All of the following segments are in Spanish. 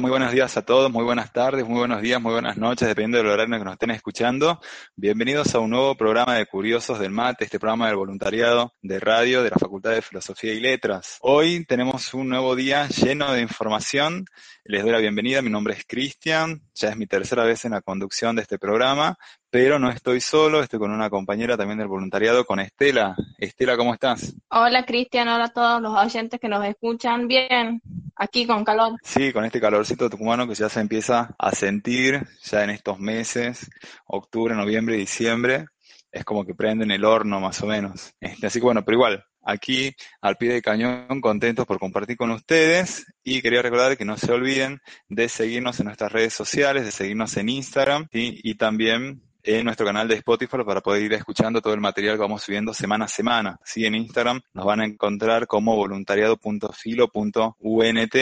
Muy buenos días a todos, muy buenas tardes, muy buenos días, muy buenas noches, dependiendo del horario en que nos estén escuchando. Bienvenidos a un nuevo programa de Curiosos del Mate, este programa del voluntariado de radio de la Facultad de Filosofía y Letras. Hoy tenemos un nuevo día lleno de información. Les doy la bienvenida, mi nombre es Cristian, ya es mi tercera vez en la conducción de este programa, pero no estoy solo, estoy con una compañera también del voluntariado, con Estela. Estela, ¿cómo estás? Hola Cristian, hola a todos los oyentes que nos escuchan. Bien, aquí con calor. Sí, con este calorcito tucumano que ya se empieza a sentir ya en estos meses, octubre, noviembre diciembre. Es como que prenden el horno más o menos. Este, así que bueno, pero igual, aquí al pie del cañón, contentos por compartir con ustedes y quería recordar que no se olviden de seguirnos en nuestras redes sociales, de seguirnos en Instagram y también en nuestro canal de Spotify para poder ir escuchando todo el material que vamos subiendo semana a semana. Sí, en Instagram nos van a encontrar como voluntariado.filo.unt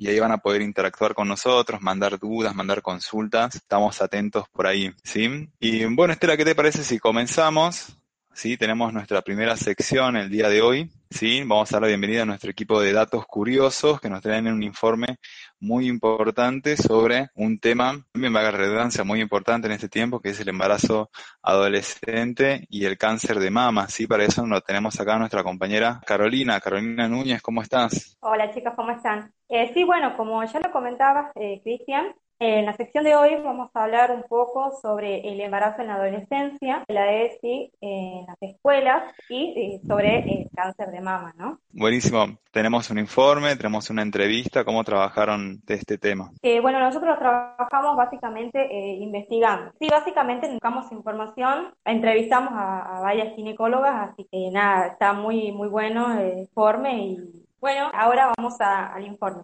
y ahí van a poder interactuar con nosotros, mandar dudas, mandar consultas. Estamos atentos por ahí, ¿sí? Y bueno, Estela, ¿qué te parece si comenzamos? Sí, tenemos nuestra primera sección el día de hoy. Sí, vamos a dar la bienvenida a nuestro equipo de datos curiosos que nos traen un informe muy importante sobre un tema, también va a redundancia, muy importante en este tiempo, que es el embarazo adolescente y el cáncer de mama. Sí, para eso nos tenemos acá a nuestra compañera Carolina. Carolina Núñez, ¿cómo estás? Hola chicas, ¿cómo están? Eh, sí, bueno, como ya lo comentabas, eh, Cristian, en la sección de hoy vamos a hablar un poco sobre el embarazo en la adolescencia, la ESI en las escuelas y sobre el cáncer de mama, ¿no? Buenísimo. Tenemos un informe, tenemos una entrevista, ¿cómo trabajaron de este tema? Eh, bueno, nosotros trabajamos básicamente eh, investigando. Sí, básicamente buscamos información, entrevistamos a, varias ginecólogas, así que nada, está muy, muy bueno el informe y bueno, ahora vamos al informe.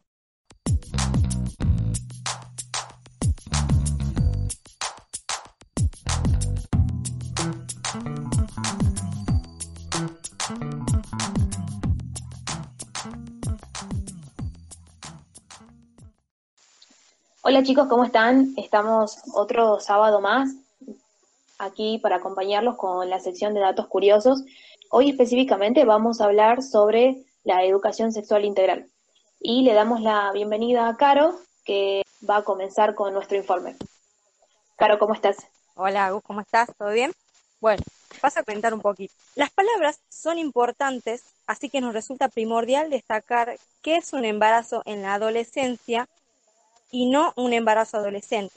Hola chicos, ¿cómo están? Estamos otro sábado más aquí para acompañarlos con la sección de datos curiosos. Hoy específicamente vamos a hablar sobre la educación sexual integral. Y le damos la bienvenida a Caro, que va a comenzar con nuestro informe. Caro, ¿cómo estás? Hola, ¿cómo estás? ¿Todo bien? Bueno, vas a comentar un poquito. Las palabras son importantes, así que nos resulta primordial destacar qué es un embarazo en la adolescencia y no un embarazo adolescente,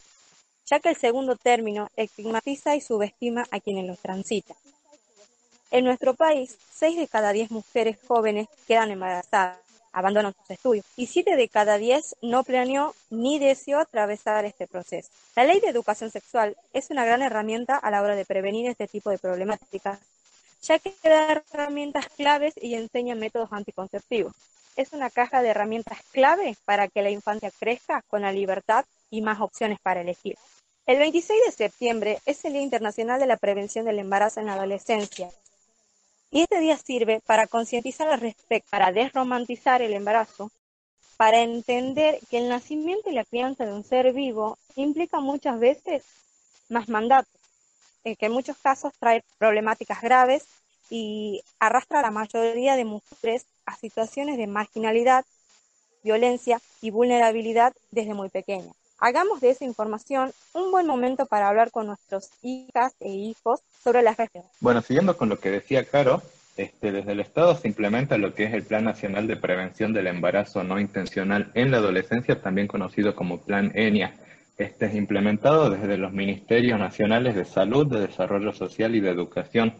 ya que el segundo término estigmatiza y subestima a quienes los transitan. En nuestro país, 6 de cada 10 mujeres jóvenes quedan embarazadas, abandonan sus estudios, y 7 de cada 10 no planeó ni deseó atravesar este proceso. La ley de educación sexual es una gran herramienta a la hora de prevenir este tipo de problemáticas, ya que da herramientas claves y enseña métodos anticonceptivos es una caja de herramientas clave para que la infancia crezca con la libertad y más opciones para elegir. El 26 de septiembre es el Día Internacional de la Prevención del Embarazo en la Adolescencia. Y este día sirve para concientizar al respecto, para desromantizar el embarazo, para entender que el nacimiento y la crianza de un ser vivo implica muchas veces más mandatos, eh, que en muchos casos trae problemáticas graves y arrastra a la mayoría de mujeres a situaciones de marginalidad, violencia y vulnerabilidad desde muy pequeña. Hagamos de esa información un buen momento para hablar con nuestros hijas e hijos sobre las referencias. Bueno, siguiendo con lo que decía Caro, este, desde el Estado se implementa lo que es el Plan Nacional de Prevención del Embarazo No Intencional en la Adolescencia, también conocido como Plan ENIA. Este es implementado desde los Ministerios Nacionales de Salud, de Desarrollo Social y de Educación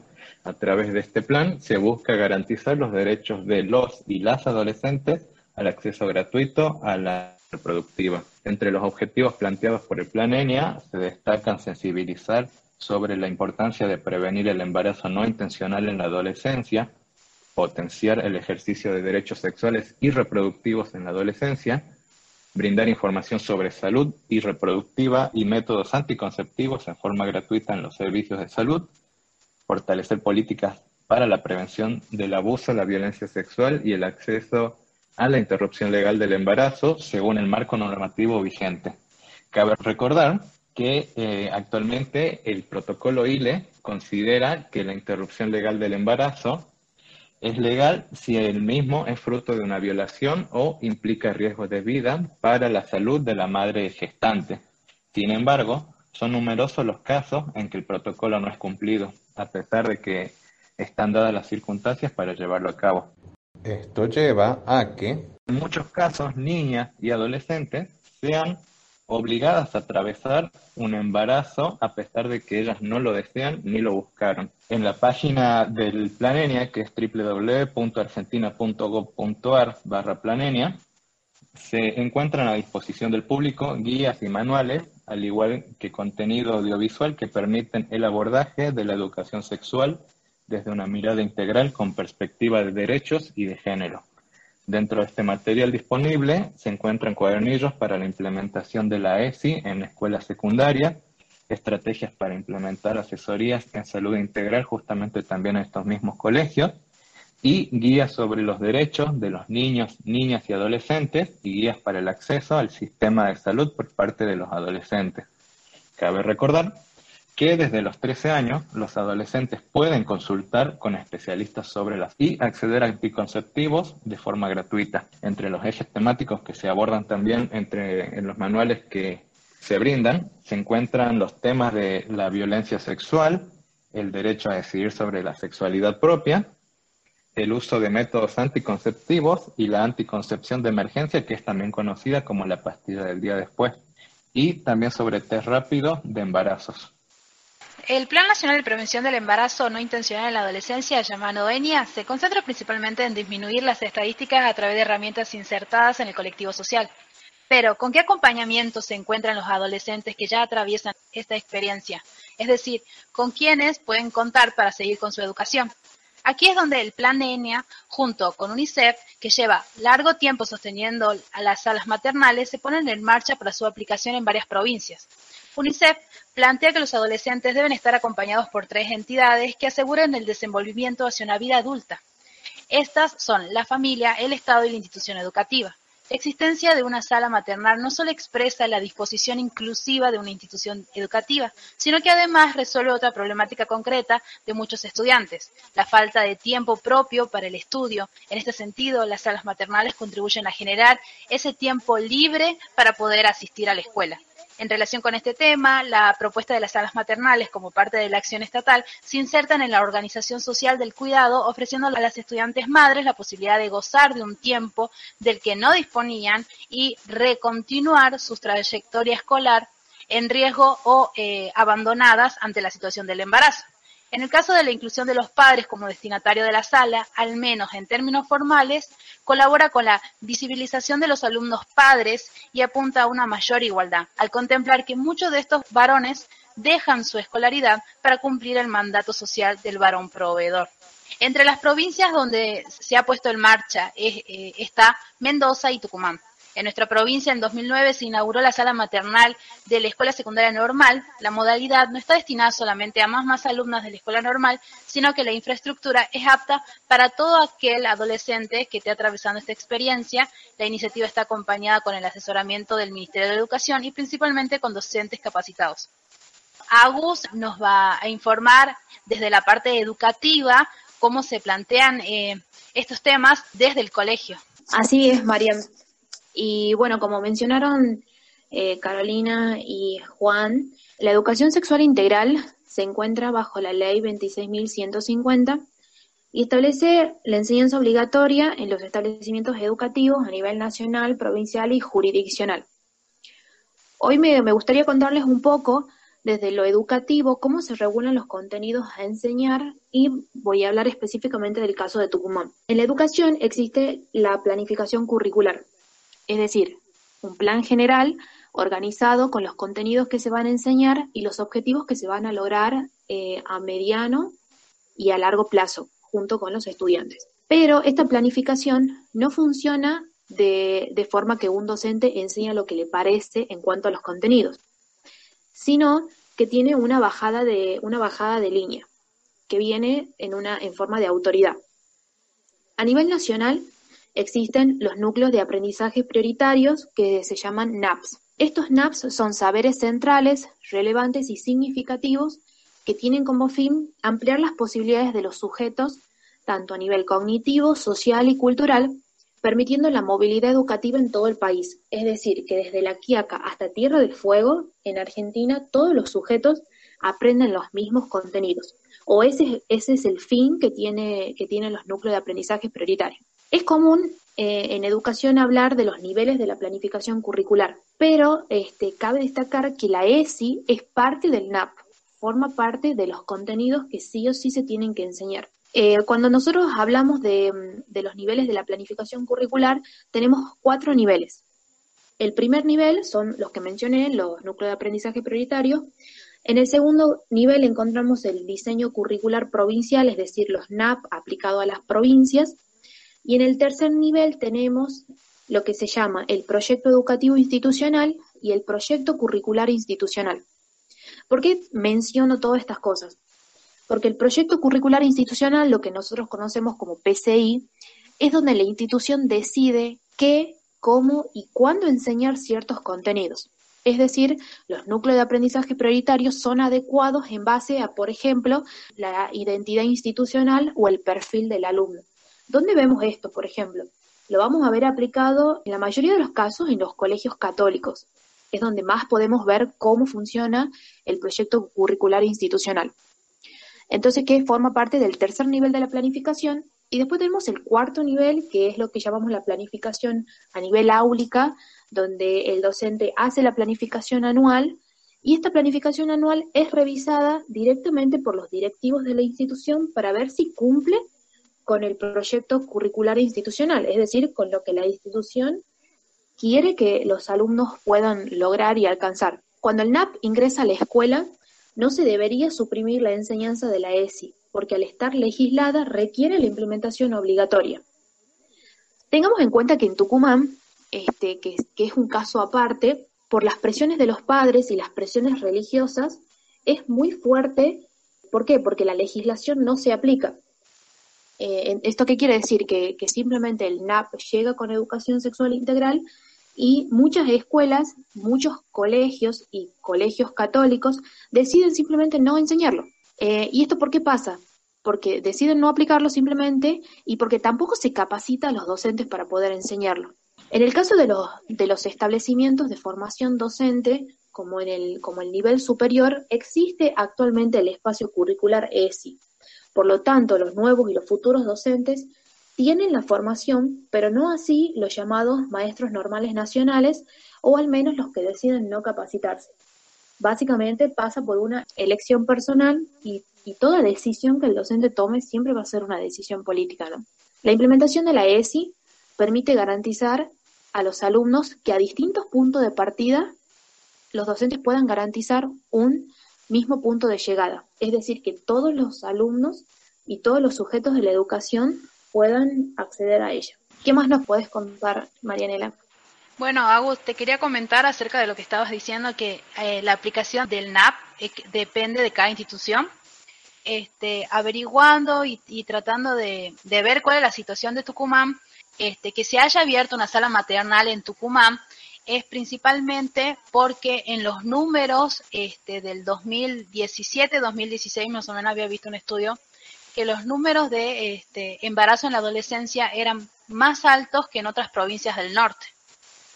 a través de este plan se busca garantizar los derechos de los y las adolescentes al acceso gratuito a la reproductiva. Entre los objetivos planteados por el Plan ENIA se destacan sensibilizar sobre la importancia de prevenir el embarazo no intencional en la adolescencia, potenciar el ejercicio de derechos sexuales y reproductivos en la adolescencia, brindar información sobre salud y reproductiva y métodos anticonceptivos en forma gratuita en los servicios de salud, fortalecer políticas para la prevención del abuso, la violencia sexual y el acceso a la interrupción legal del embarazo según el marco normativo vigente. Cabe recordar que eh, actualmente el protocolo ILE considera que la interrupción legal del embarazo es legal si el mismo es fruto de una violación o implica riesgo de vida para la salud de la madre gestante. Sin embargo, son numerosos los casos en que el protocolo no es cumplido, a pesar de que están dadas las circunstancias para llevarlo a cabo. Esto lleva a que en muchos casos niñas y adolescentes sean obligadas a atravesar un embarazo a pesar de que ellas no lo desean ni lo buscaron. En la página del Planenia, que es www.argentina.gov.ar barra Planenia, se encuentran a disposición del público guías y manuales, al igual que contenido audiovisual que permiten el abordaje de la educación sexual desde una mirada integral con perspectiva de derechos y de género. Dentro de este material disponible se encuentran cuadernillos para la implementación de la ESI en escuela secundaria, estrategias para implementar asesorías en salud integral justamente también en estos mismos colegios, y guías sobre los derechos de los niños, niñas y adolescentes y guías para el acceso al sistema de salud por parte de los adolescentes. Cabe recordar que desde los 13 años los adolescentes pueden consultar con especialistas sobre las y acceder a anticonceptivos de forma gratuita. Entre los ejes temáticos que se abordan también entre, en los manuales que se brindan se encuentran los temas de la violencia sexual, el derecho a decidir sobre la sexualidad propia, el uso de métodos anticonceptivos y la anticoncepción de emergencia, que es también conocida como la pastilla del día después, y también sobre test rápido de embarazos. El Plan Nacional de Prevención del Embarazo No Intencional en la Adolescencia, llamado ENIA, se concentra principalmente en disminuir las estadísticas a través de herramientas insertadas en el colectivo social. Pero, ¿con qué acompañamiento se encuentran los adolescentes que ya atraviesan esta experiencia? Es decir, ¿con quiénes pueden contar para seguir con su educación? Aquí es donde el plan de ENIA, junto con UNICEF, que lleva largo tiempo sosteniendo a las salas maternales, se ponen en marcha para su aplicación en varias provincias. UNICEF plantea que los adolescentes deben estar acompañados por tres entidades que aseguren el desenvolvimiento hacia una vida adulta. Estas son la familia, el Estado y la institución educativa. La existencia de una sala maternal no solo expresa la disposición inclusiva de una institución educativa, sino que además resuelve otra problemática concreta de muchos estudiantes, la falta de tiempo propio para el estudio. En este sentido, las salas maternales contribuyen a generar ese tiempo libre para poder asistir a la escuela. En relación con este tema, la propuesta de las salas maternales como parte de la acción estatal se insertan en la organización social del cuidado, ofreciendo a las estudiantes madres la posibilidad de gozar de un tiempo del que no disponían y recontinuar su trayectoria escolar en riesgo o eh, abandonadas ante la situación del embarazo. En el caso de la inclusión de los padres como destinatario de la sala, al menos en términos formales, colabora con la visibilización de los alumnos padres y apunta a una mayor igualdad, al contemplar que muchos de estos varones dejan su escolaridad para cumplir el mandato social del varón proveedor. Entre las provincias donde se ha puesto en marcha eh, está Mendoza y Tucumán. En nuestra provincia, en 2009, se inauguró la sala maternal de la Escuela Secundaria Normal. La modalidad no está destinada solamente a más más alumnas de la Escuela Normal, sino que la infraestructura es apta para todo aquel adolescente que esté atravesando esta experiencia. La iniciativa está acompañada con el asesoramiento del Ministerio de Educación y principalmente con docentes capacitados. Agus nos va a informar desde la parte educativa cómo se plantean eh, estos temas desde el colegio. Así es, Mariam. Y bueno, como mencionaron eh, Carolina y Juan, la educación sexual integral se encuentra bajo la ley 26.150 y establece la enseñanza obligatoria en los establecimientos educativos a nivel nacional, provincial y jurisdiccional. Hoy me, me gustaría contarles un poco desde lo educativo cómo se regulan los contenidos a enseñar y voy a hablar específicamente del caso de Tucumán. En la educación existe la planificación curricular, es decir, un plan general organizado con los contenidos que se van a enseñar y los objetivos que se van a lograr eh, a mediano y a largo plazo junto con los estudiantes. Pero esta planificación no funciona de, de forma que un docente enseña lo que le parece en cuanto a los contenidos, sino que tiene una bajada de, una bajada de línea, que viene en, una, en forma de autoridad. A nivel nacional, existen los núcleos de aprendizaje prioritarios que se llaman NAPS. Estos NAPS son saberes centrales, relevantes y significativos que tienen como fin ampliar las posibilidades de los sujetos tanto a nivel cognitivo, social y cultural, permitiendo la movilidad educativa en todo el país. Es decir, que desde La Quiaca hasta Tierra del Fuego, en Argentina, todos los sujetos aprenden los mismos contenidos. O ese, es el fin que, que tienen los núcleos de aprendizaje prioritarios. Es común eh, en educación hablar de los niveles de la planificación curricular, pero este, cabe destacar que la ESI es parte del NAP, forma parte de los contenidos que sí o sí se tienen que enseñar. Eh, cuando nosotros hablamos de, los niveles de la planificación curricular, tenemos cuatro niveles. El primer nivel son los que mencioné, los núcleos de aprendizaje prioritario. En el segundo nivel encontramos el diseño curricular provincial, es decir, los NAP aplicado a las provincias. Y en el tercer nivel tenemos lo que se llama el proyecto educativo institucional y el proyecto curricular institucional. ¿Por qué menciono todas estas cosas? Porque el proyecto curricular institucional, lo que nosotros conocemos como PCI, es donde la institución decide qué, cómo y cuándo enseñar ciertos contenidos. Es decir, los núcleos de aprendizaje prioritarios son adecuados en base a, por ejemplo, la identidad institucional o el perfil del alumno. ¿Dónde vemos esto, por ejemplo? Lo vamos a ver aplicado en la mayoría de los casos en los colegios católicos. Es donde más podemos ver cómo funciona el proyecto curricular institucional. Entonces, ¿qué forma parte del tercer nivel de la planificación. Y después tenemos el cuarto nivel, que es lo que llamamos la planificación a nivel áulica, donde el docente hace la planificación anual y esta planificación anual es revisada directamente por los directivos de la institución para ver si cumple con el proyecto curricular institucional, es decir, con lo que la institución quiere que los alumnos puedan lograr y alcanzar. Cuando el NAP ingresa a la escuela, no se debería suprimir la enseñanza de la ESI, porque al estar legislada requiere la implementación obligatoria. Tengamos en cuenta que en Tucumán, este, que, que es un caso aparte, por las presiones de los padres y las presiones religiosas, es muy fuerte. ¿Por qué? Porque la legislación no se aplica. Eh, ¿Esto qué quiere decir? Que, simplemente el NAP llega con educación sexual integral y muchas escuelas, muchos colegios y colegios católicos deciden simplemente no enseñarlo. Eh, ¿Y esto por qué pasa? Porque deciden no aplicarlo simplemente y porque tampoco se capacita a los docentes para poder enseñarlo. En el caso de los, de los establecimientos de formación docente, como en el, como el nivel superior, existe actualmente el espacio curricular ESI, por lo tanto, los nuevos y los futuros docentes tienen la formación, pero no así los llamados maestros normales nacionales o al menos los que deciden no capacitarse. Básicamente pasa por una elección personal y, toda decisión que el docente tome siempre va a ser una decisión política. La implementación de la ESI permite garantizar a los alumnos que a distintos puntos de partida los docentes puedan garantizar un mismo punto de llegada. Es decir, que todos los alumnos y todos los sujetos de la educación puedan acceder a ella. ¿Qué más nos puedes contar, Marianela? Bueno, Agus, te quería comentar acerca de lo que estabas diciendo, que eh, la aplicación del NAP depende de cada institución. Este, averiguando y, tratando de, de, ver cuál es la situación de Tucumán, este, que se haya abierto una sala maternal en Tucumán es principalmente porque en los números este, del 2017-2016, más o menos había visto un estudio, que los números de este, embarazo en la adolescencia eran más altos que en otras provincias del norte.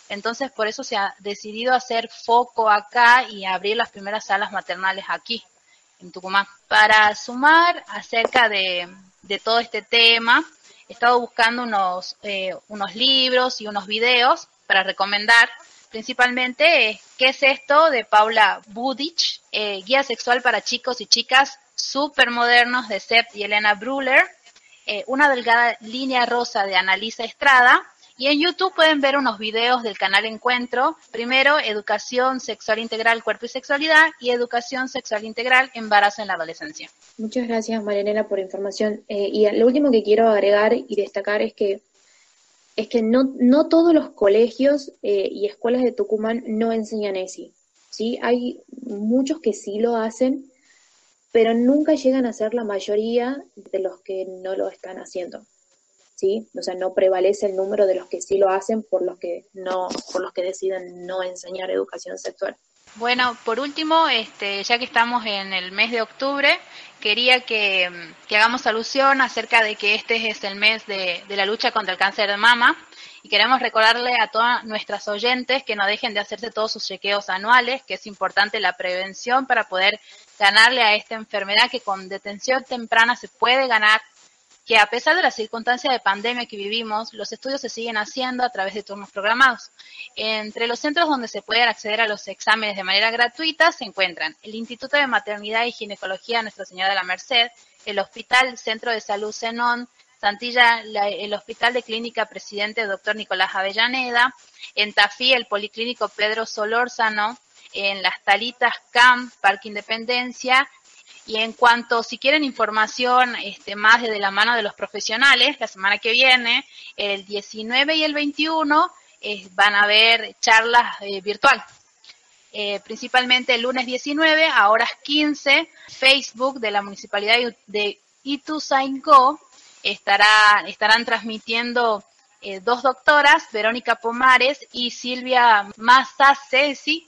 Entonces, por eso se ha decidido hacer foco acá y abrir las primeras salas maternales aquí, en Tucumán. Para sumar acerca de, todo este tema, he estado buscando unos, eh, unos libros y unos videos para recomendar principalmente qué es esto de Paula Budich, eh, guía sexual para chicos y chicas super modernos de Sepp y Elena Bruller, eh, una delgada línea rosa de Analisa Estrada, y en YouTube pueden ver unos videos del canal Encuentro. Primero, Educación Sexual Integral, Cuerpo y Sexualidad y Educación Sexual Integral, Embarazo en la Adolescencia. Muchas gracias, Marianela, por la información. Eh, y lo último que quiero agregar y destacar es que es que no, no todos los colegios eh, y escuelas de Tucumán no enseñan ESI. ¿sí? Hay muchos que sí lo hacen, pero nunca llegan a ser la mayoría de los que no lo están haciendo. ¿sí? O sea, no prevalece el número de los que sí lo hacen por los que, no, por los que deciden no enseñar educación sexual. Bueno, por último, este, ya que estamos en el mes de octubre, quería que, hagamos alusión acerca de que este es el mes de, de la lucha contra el cáncer de mama. Y queremos recordarle a todas nuestras oyentes que no dejen de hacerse todos sus chequeos anuales, que es importante la prevención para poder ganarle a esta enfermedad que con detención temprana se puede ganar que a pesar de la circunstancia de pandemia que vivimos, los estudios se siguen haciendo a través de turnos programados. Entre los centros donde se pueden acceder a los exámenes de manera gratuita se encuentran el Instituto de Maternidad y Ginecología Nuestra Señora de la Merced, el Hospital Centro de Salud Zenón, Santilla, el Hospital de Clínica Presidente Dr. Nicolás Avellaneda, en Tafí el Policlínico Pedro Solórzano, en Las Talitas CAM, Parque Independencia, y en cuanto, si quieren información este, más de la mano de los profesionales, la semana que viene, el 19 y el 21, eh, van a haber charlas eh, virtual. Eh, principalmente el lunes 19 a horas 15, Facebook de la Municipalidad de Ituzaingó estará, estarán transmitiendo dos doctoras, Verónica Pomares y Silvia Massacesi,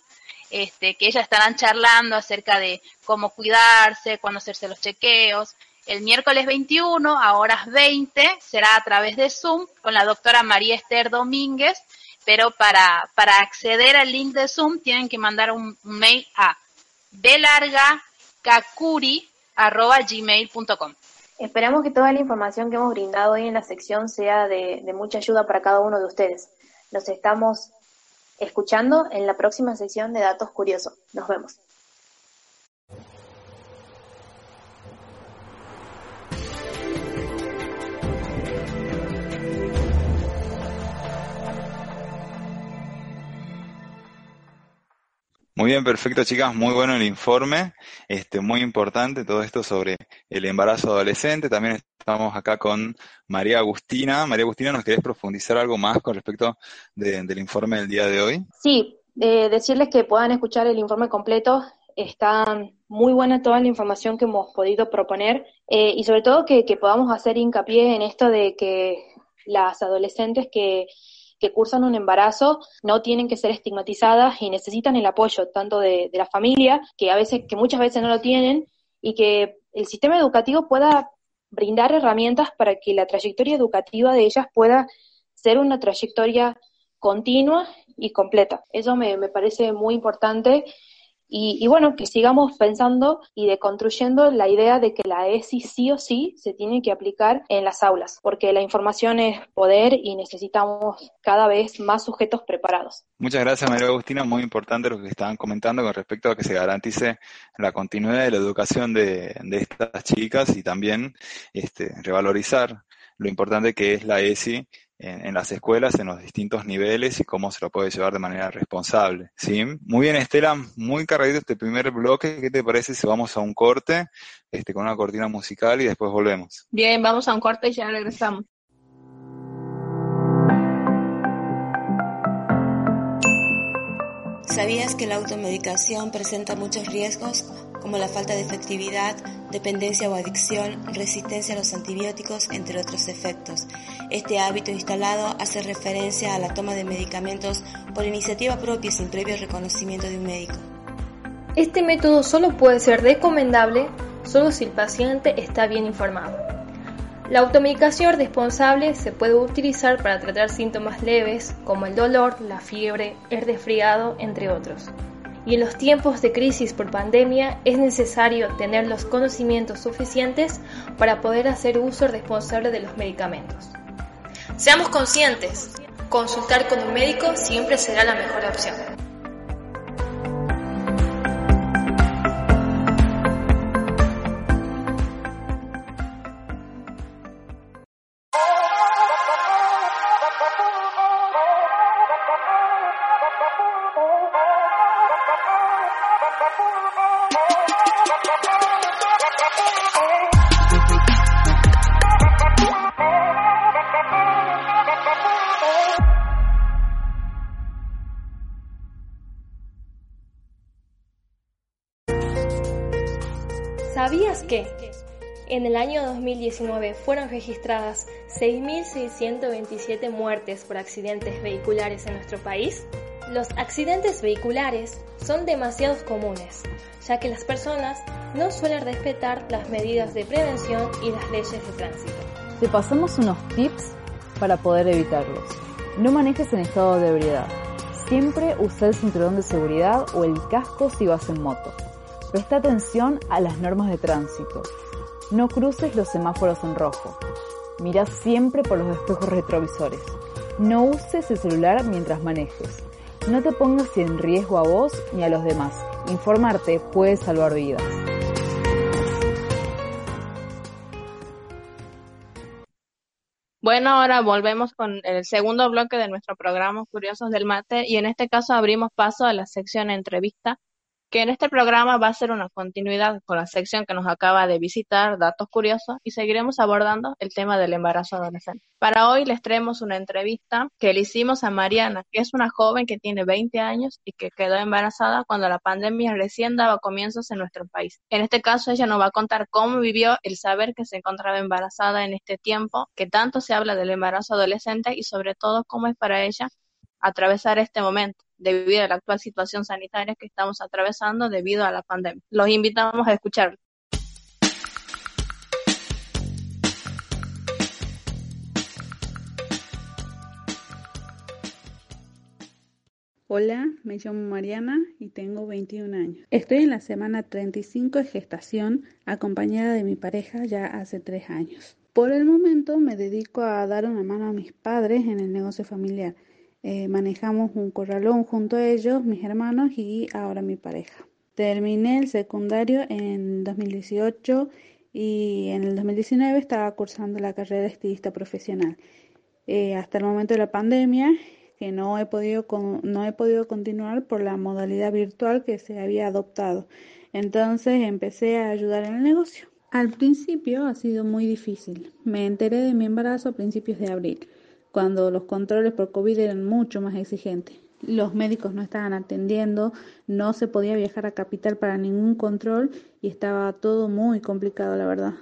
este, que ellas estarán charlando acerca de cómo cuidarse, cuándo hacerse los chequeos. El miércoles 21 a horas 20 será a través de Zoom con la doctora María Esther Domínguez, pero para, para acceder al link de Zoom tienen que mandar un, mail a belargacacuri.gmail.com. Esperamos que toda la información que hemos brindado hoy en la sección sea de, de mucha ayuda para cada uno de ustedes. Nos estamos escuchando en la próxima sección de Datos Curiosos. Nos vemos. Muy bien, perfecto, chicas. Muy bueno el informe. Este, muy importante todo esto sobre el embarazo adolescente. También estamos acá con María Agustina. María Agustina, ¿nos querés profundizar algo más con respecto del informe del día de hoy? Sí, decirles que puedan escuchar el informe completo. Está muy buena toda la información que hemos podido proponer eh, y sobre todo que podamos hacer hincapié en esto de que las adolescentes que que cursan un embarazo no tienen que ser estigmatizadas y necesitan el apoyo tanto de, la familia, que a veces, que muchas veces no lo tienen, y que el sistema educativo pueda brindar herramientas para que la trayectoria educativa de ellas pueda ser una trayectoria continua y completa. Eso me, me parece muy importante y, bueno, que sigamos pensando y deconstruyendo la idea de que la ESI sí o sí se tiene que aplicar en las aulas, porque la información es poder y necesitamos cada vez más sujetos preparados. Muchas gracias, María Agustina. Muy importante lo que estaban comentando con respecto a que se garantice la continuidad de la educación de, estas chicas y también este, revalorizar lo importante que es la ESI en, las escuelas, en los distintos niveles y cómo se lo puede llevar de manera responsable. ¿sí? Muy bien, Estela, muy cargadito este primer bloque. ¿Qué te parece si vamos a un corte este, con una cortina musical y después volvemos? Bien, vamos a un corte y ya regresamos. ¿Sabías que la automedicación presenta muchos riesgos como la falta de efectividad, dependencia o adicción, resistencia a los antibióticos, entre otros efectos? Este hábito instalado hace referencia a la toma de medicamentos por iniciativa propia sin previo reconocimiento de un médico. Este método solo puede ser recomendable solo si el paciente está bien informado. La automedicación responsable se puede utilizar para tratar síntomas leves como el dolor, la fiebre, el resfriado, entre otros. Y en los tiempos de crisis por pandemia es necesario tener los conocimientos suficientes para poder hacer uso responsable de los medicamentos. Seamos conscientes, consultar con un médico siempre será la mejor opción. Año 2019 fueron registradas 6.627 muertes por accidentes vehiculares en nuestro país? Los accidentes vehiculares son demasiado comunes, ya que las personas no suelen respetar las medidas de prevención y las leyes de tránsito. Te pasamos unos tips para poder evitarlos. No manejes en estado de ebriedad. Siempre usa el cinturón de seguridad o el casco si vas en moto. Presta atención a las normas de tránsito. No cruces los semáforos en rojo. Mira siempre por los espejos retrovisores. No uses el celular mientras manejes. No te pongas en riesgo a vos ni a los demás. Informarte puede salvar vidas. Bueno, ahora volvemos con el segundo bloque de nuestro programa Curiosos del Mate y en este caso abrimos paso a la sección entrevista que en este programa va a ser una continuidad con la sección que nos acaba de visitar, Datos Curiosos, y seguiremos abordando el tema del embarazo adolescente. Para hoy les traemos una entrevista que le hicimos a Mariana, que es una joven que tiene 20 años y que quedó embarazada cuando la pandemia recién daba comienzos en nuestro país. En este caso, ella nos va a contar cómo vivió el saber que se encontraba embarazada en este tiempo, que tanto se habla del embarazo adolescente y sobre todo cómo es para ella atravesar este momento debido a la actual situación sanitaria que estamos atravesando debido a la pandemia. Los invitamos a escucharlo. Hola, me llamo Mariana y tengo 21 años. Estoy en la semana 35 de gestación acompañada de mi pareja ya hace 3 años. Por el momento me dedico a dar una mano a mis padres en el negocio familiar eh, manejamos un corralón junto a ellos, mis hermanos y ahora mi pareja. Terminé el secundario en 2018 y en el 2019 estaba cursando la carrera de estilista profesional. Eh, hasta el momento de la pandemia, que no he, podido no he podido continuar por la modalidad virtual que se había adoptado. Entonces empecé a ayudar en el negocio. Al principio ha sido muy difícil. Me enteré de mi embarazo a principios de abril cuando los controles por COVID eran mucho más exigentes. Los médicos no estaban atendiendo, no se podía viajar a capital para ningún control y estaba todo muy complicado, la verdad.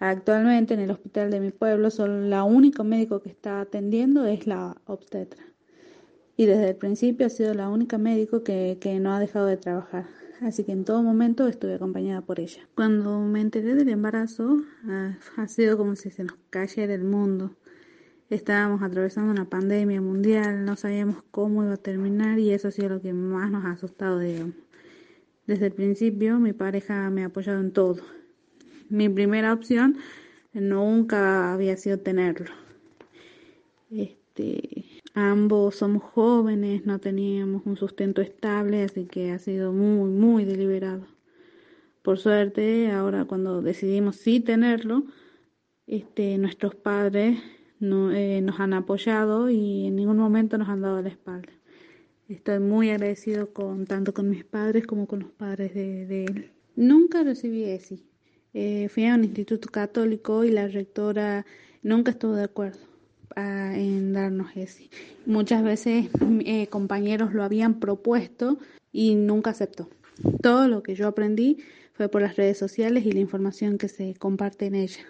Actualmente en el hospital de mi pueblo solo la única médico que está atendiendo es la obstetra. Y desde el principio ha sido la única médico que, que no ha dejado de trabajar. Así que en todo momento estuve acompañada por ella. Cuando me enteré del embarazo, ah, ha sido como si se nos cayera el mundo. Estábamos atravesando una pandemia mundial, no sabíamos cómo iba a terminar y eso ha sido lo que más nos ha asustado, digamos. Desde el principio mi pareja me ha apoyado en todo. Mi primera opción nunca había sido tenerlo. Este, ambos somos jóvenes, no teníamos un sustento estable, así que ha sido muy, muy deliberado. Por suerte, ahora cuando decidimos sí tenerlo, este, nuestros padres no, eh, nos han apoyado y en ningún momento nos han dado la espalda. Estoy muy agradecido tanto con mis padres como con los padres de, él. Nunca recibí ESI. Eh, fui a un instituto católico y la rectora nunca estuvo de acuerdo ah, en darnos ESI. Muchas veces eh, compañeros lo habían propuesto y nunca aceptó. Todo lo que yo aprendí fue por las redes sociales y la información que se comparte en ella.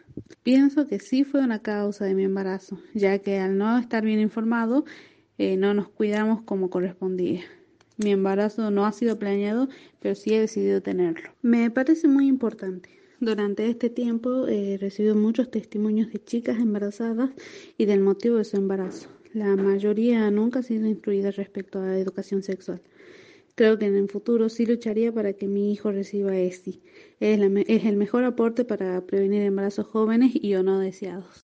Pienso que sí fue una causa de mi embarazo, ya que al no estar bien informado eh, no nos cuidamos como correspondía. Mi embarazo no ha sido planeado, pero sí he decidido tenerlo. Me parece muy importante. Durante este tiempo he recibido muchos testimonios de chicas embarazadas y del motivo de su embarazo. La mayoría nunca ha sido instruida respecto a la educación sexual. Creo que en el futuro sí lucharía para que mi hijo reciba ESI. Es, es el mejor aporte para prevenir embarazos jóvenes y o no deseados.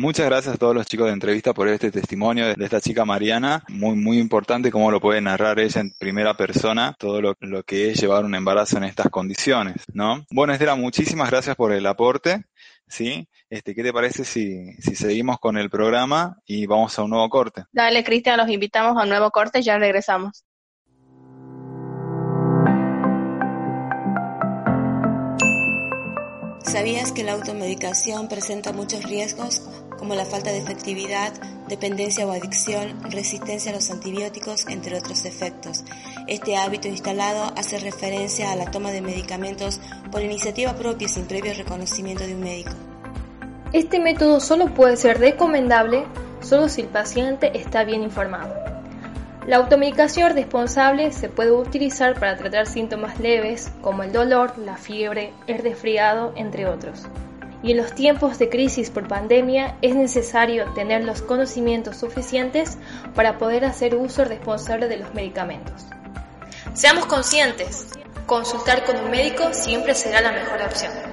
Muchas gracias a todos los chicos de entrevista por este testimonio de esta chica Mariana. Muy, muy importante cómo lo puede narrar ella en primera persona, todo lo, que es llevar un embarazo en estas condiciones, ¿no? Bueno, Estela, muchísimas gracias por el aporte, ¿sí? Este, ¿qué te parece si, si seguimos con el programa y vamos a un nuevo corte? Dale, Cristian, los invitamos a un nuevo corte y ya regresamos. ¿Sabías que la automedicación presenta muchos riesgos como la falta de efectividad, dependencia o adicción, resistencia a los antibióticos, entre otros efectos. Este hábito instalado hace referencia a la toma de medicamentos por iniciativa propia sin previo reconocimiento de un médico. Este método solo puede ser recomendable solo si el paciente está bien informado. La automedicación responsable se puede utilizar para tratar síntomas leves como el dolor, la fiebre, el resfriado, entre otros. Y en los tiempos de crisis por pandemia es necesario tener los conocimientos suficientes para poder hacer uso responsable de los medicamentos. Seamos conscientes, consultar con un médico siempre será la mejor opción.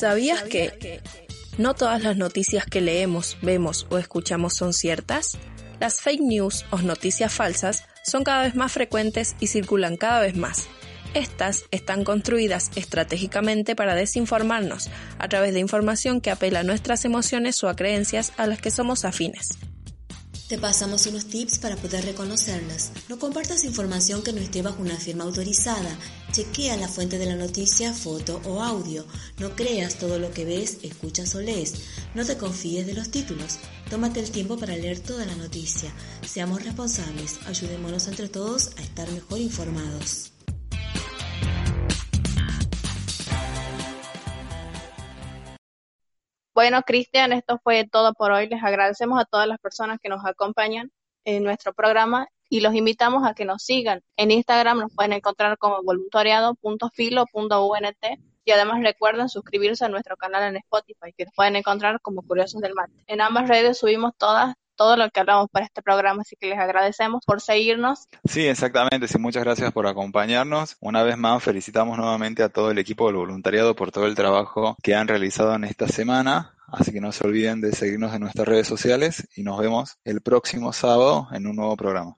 ¿Sabías que no todas las noticias que leemos, vemos o escuchamos son ciertas? Las fake news o noticias falsas son cada vez más frecuentes y circulan cada vez más. Estas están construidas estratégicamente para desinformarnos a través de información que apela a nuestras emociones o a creencias a las que somos afines. Te pasamos unos tips para poder reconocerlas. No compartas información que no esté bajo una firma autorizada. Chequea la fuente de la noticia, foto o audio. No creas todo lo que ves, escuchas o lees. No te confíes de los títulos. Tómate el tiempo para leer toda la noticia. Seamos responsables. Ayudémonos entre todos a estar mejor informados. Bueno, Cristian, esto fue todo por hoy. Les agradecemos a todas las personas que nos acompañan en nuestro programa y los invitamos a que nos sigan. En Instagram nos pueden encontrar como voluntariado.filo.unt y además recuerden suscribirse a nuestro canal en Spotify, que nos pueden encontrar como Curiosos del Mate. En ambas redes subimos todas todo lo que hablamos para este programa, así que les agradecemos por seguirnos. Sí, exactamente, sí, muchas gracias por acompañarnos. Una vez más, felicitamos nuevamente a todo el equipo del voluntariado por todo el trabajo que han realizado en esta semana. Así que no se olviden de seguirnos en nuestras redes sociales y nos vemos el próximo sábado en un nuevo programa.